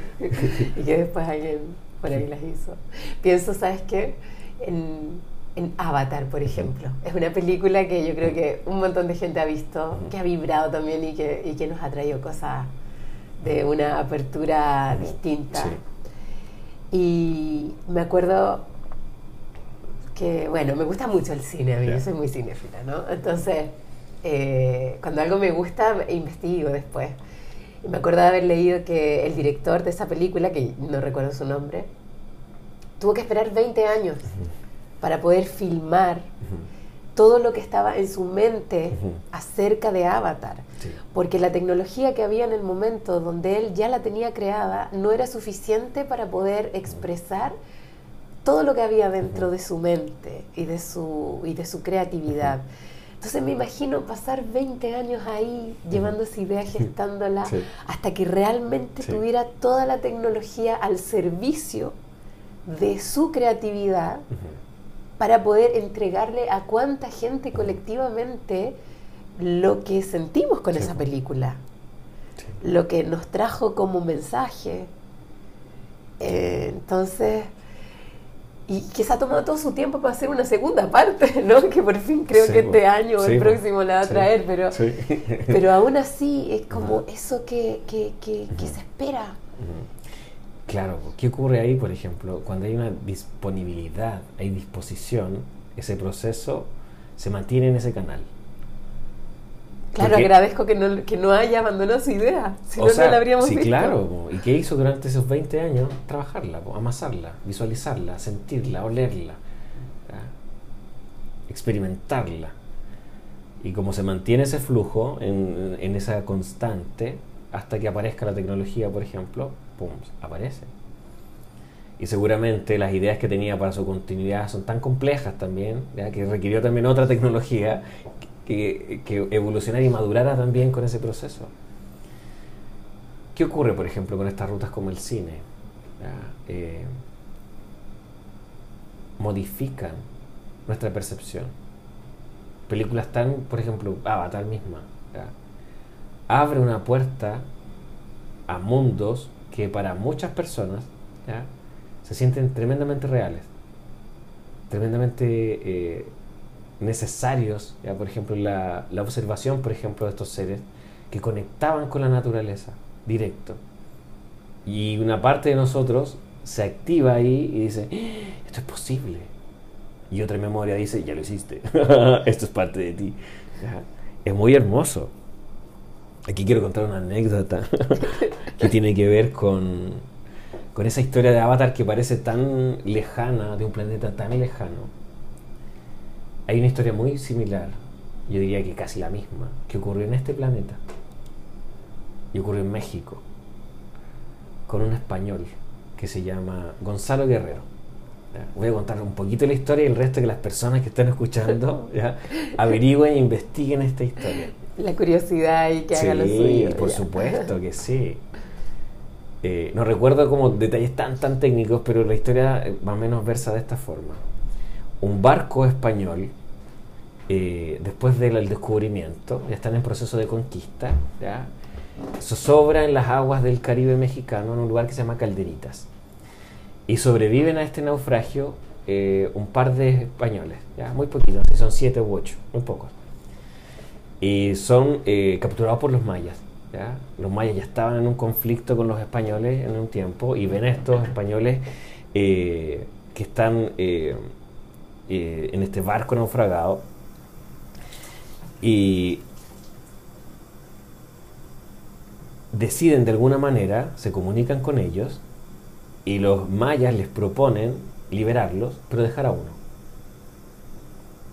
y que después alguien por ahí las hizo. Pienso, ¿sabes qué? En, en Avatar, por ejemplo. Es una película que yo creo que un montón de gente ha visto, que ha vibrado también y que, y que nos ha traído cosas de una apertura distinta. Y me acuerdo que, bueno, me gusta mucho el cine, a mí, yo soy muy cinéfila, ¿no? Entonces, eh, cuando algo me gusta, investigo después. Y me acuerdo de haber leído que el director de esa película, que no recuerdo su nombre, tuvo que esperar 20 años para poder filmar todo lo que estaba en su mente acerca de Avatar. Porque la tecnología que había en el momento donde él ya la tenía creada no era suficiente para poder expresar todo lo que había dentro de su mente y de su, y de su creatividad. Entonces me imagino pasar 20 años ahí llevando esa idea, gestándola, hasta que realmente tuviera toda la tecnología al servicio de su creatividad para poder entregarle a cuánta gente colectivamente lo que sentimos con esa película, lo que nos trajo como mensaje. Eh, entonces, y que se ha tomado todo su tiempo para hacer una segunda parte, ¿no? Que por fin creo que este año o el próximo la va a traer, pero, pero aún así es como eso que, que, que, se espera. Claro, ¿qué ocurre ahí, por ejemplo? Cuando hay una disponibilidad, hay disposición, ese proceso se mantiene en ese canal. Claro, agradezco que no, que no haya abandonado su idea, si no, no la habríamos sí, visto. claro, ¿y qué hizo durante esos 20 años? Trabajarla, amasarla, visualizarla, sentirla, olerla, experimentarla. Y como se mantiene ese flujo en, en, esa constante, hasta que aparezca la tecnología, por ejemplo, ¡pum!, aparece. Y seguramente las ideas que tenía para su continuidad son tan complejas también, que requirió también otra tecnología que, evolucionara y madurara también con ese proceso. ¿Qué ocurre, por ejemplo, con estas rutas como el cine? Eh, modifican nuestra percepción. Películas tan, por ejemplo, Avatar misma, abre una puerta a mundos que para muchas personas se sienten tremendamente reales, tremendamente eh, necesarios, ya, por ejemplo, la, la observación, por ejemplo, de estos seres que conectaban con la naturaleza, directo. Y una parte de nosotros se activa ahí y dice, ¡Ah! esto es posible. Y otra memoria dice, ya lo hiciste, esto es parte de ti. Es muy hermoso. Aquí quiero contar una anécdota que tiene que ver con, con esa historia de Avatar que parece tan lejana, de un planeta tan lejano. Hay una historia muy similar, yo diría que casi la misma, que ocurrió en este planeta. Y ocurrió en México, con un español que se llama Gonzalo Guerrero. ¿ya? Voy a contar un poquito la historia y el resto que las personas que están escuchando ¿ya? averigüen e investiguen esta historia. La curiosidad y que sí, haga lo suyo. por ya. supuesto que sí. Eh, no recuerdo como detalles tan tan técnicos, pero la historia eh, más o menos versa de esta forma. Un barco español, eh, después del descubrimiento, ya están en proceso de conquista, ¿ya? zozobra en las aguas del Caribe mexicano, en un lugar que se llama Calderitas. Y sobreviven a este naufragio eh, un par de españoles, muy poquitos, son siete u ocho, muy pocos. Y son eh, capturados por los mayas. ¿ya? Los mayas ya estaban en un conflicto con los españoles en un tiempo y ven a estos españoles que están eh, en este barco naufragado y deciden de alguna manera, se comunican con ellos y los mayas les proponen liberarlos, pero dejar a uno.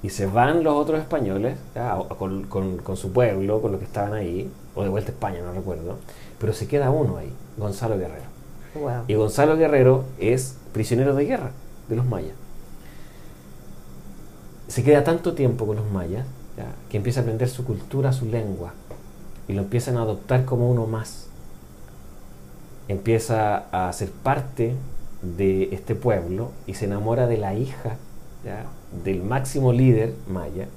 Y se van los otros españoles ¿ya? A- con, con- con su pueblo, con los que estaban ahí, o de vuelta a España, no recuerdo, pero se queda uno ahí, Gonzalo Guerrero. Wow. Y Gonzalo Guerrero es prisionero de guerra de los mayas. Se queda tanto tiempo con los mayas ¿ya? que empieza a aprender su cultura, su lengua, y lo empiezan a adoptar como uno más. Empieza a ser parte de este pueblo y se enamora de la hija ¿ya? del máximo líder maya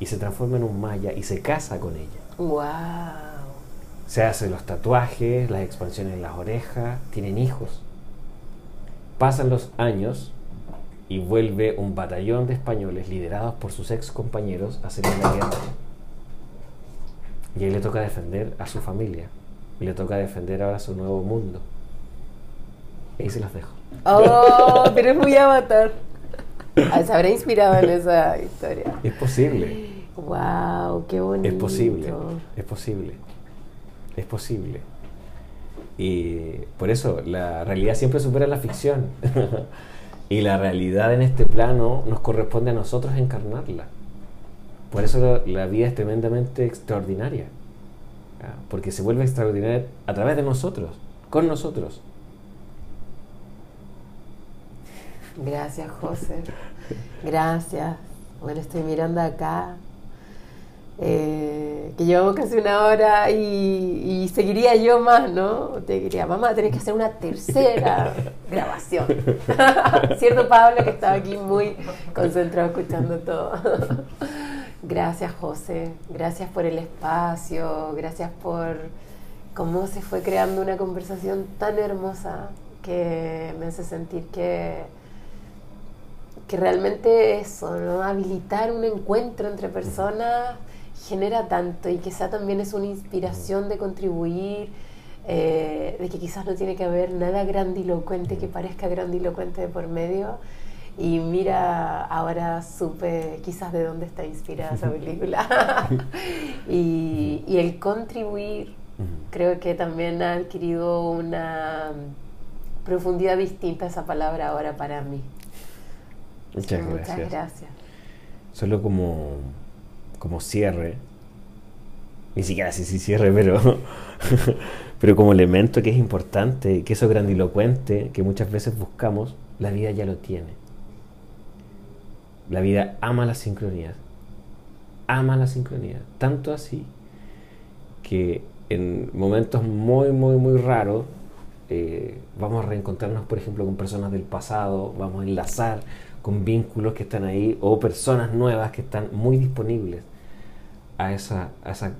y se transforma en un maya y se casa con ella. Wow. Se hacen los tatuajes, las expansiones en las orejas, tienen hijos. Pasan los años y vuelve un batallón de españoles liderados por sus ex compañeros a hacer la guerra. Y ahí le toca defender a su familia. Y le toca defender ahora su nuevo mundo. Y ahí se los dejo. Oh, pero es muy avatar. Ah, Se habrá inspirado en esa historia. Es posible, Wow, qué bonito. es posible, es posible, es posible. Y por eso la realidad siempre supera la ficción. y la realidad en este plano nos corresponde a nosotros encarnarla. Por eso la, vida es tremendamente extraordinaria. Porque se vuelve extraordinaria a través de nosotros, con nosotros. Gracias, José. Gracias. Bueno, estoy mirando acá. Eh, que llevamos casi una hora y, y seguiría yo más, ¿no? Te diría, a tener que hacer una tercera grabación. ¿Cierto, Pablo? Que estaba aquí muy concentrado escuchando todo. Gracias, José. Gracias por el espacio. Gracias por cómo se fue creando una conversación tan hermosa que me hace sentir que que realmente eso, ¿no? Habilitar un encuentro entre personas genera tanto y quizá también es una inspiración de contribuir, eh, de que quizás no tiene que haber nada grandilocuente que parezca grandilocuente de por medio. Y mira, ahora supe quizás de dónde está inspirada esa película. y, y el contribuir creo que también ha adquirido una profundidad distinta esa palabra ahora para mí. Muchas Muchas gracias. gracias. Solo como, como cierre, ni siquiera si cierre, pero, pero como elemento que es importante, que eso grandilocuente que muchas veces buscamos, la vida ya lo tiene. La vida ama la sincronía, ama la sincronía, tanto así que en momentos muy, muy, muy raros eh, vamos a reencontrarnos, por ejemplo, con personas del pasado, vamos a enlazar con vínculos que están ahí o personas nuevas que están muy disponibles a esa, a esa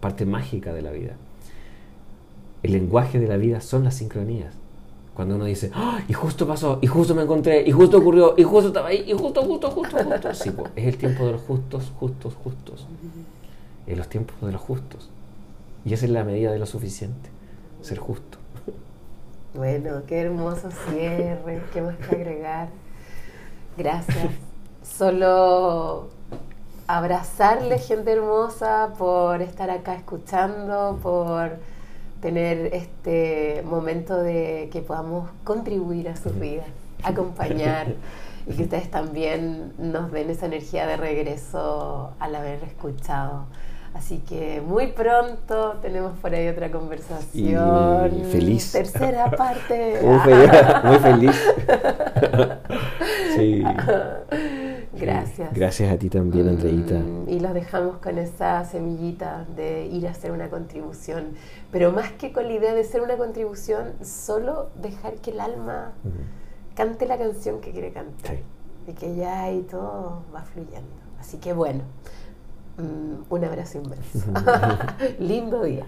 parte mágica de la vida. El lenguaje de la vida son las sincronías. Cuando uno dice, ¡Ah! y justo pasó, y justo me encontré, y justo ocurrió, y justo estaba ahí, y justo, justo, justo, justo. Sí, pues, es el tiempo de los justos, justos, justos. Es los tiempos de los justos. Y esa es la medida de lo suficiente, ser justo. Bueno, qué hermoso cierre, qué más que agregar. Gracias. Solo abrazarle, gente hermosa, por estar acá escuchando, por tener este momento de que podamos contribuir a sus vidas, acompañar y que ustedes también nos den esa energía de regreso al haber escuchado. Así que muy pronto tenemos por ahí otra conversación. Y feliz. Tercera parte. Muy feliz. Muy feliz. sí. Gracias. Gracias a ti también, Andreita. Mm, y los dejamos con esa semillita de ir a hacer una contribución. Pero más que con la idea de ser una contribución, solo dejar que el alma cante la canción que quiere cantar. Y que ya ahí todo va fluyendo. Así que bueno, mm, un abrazo inmenso. Lindo día.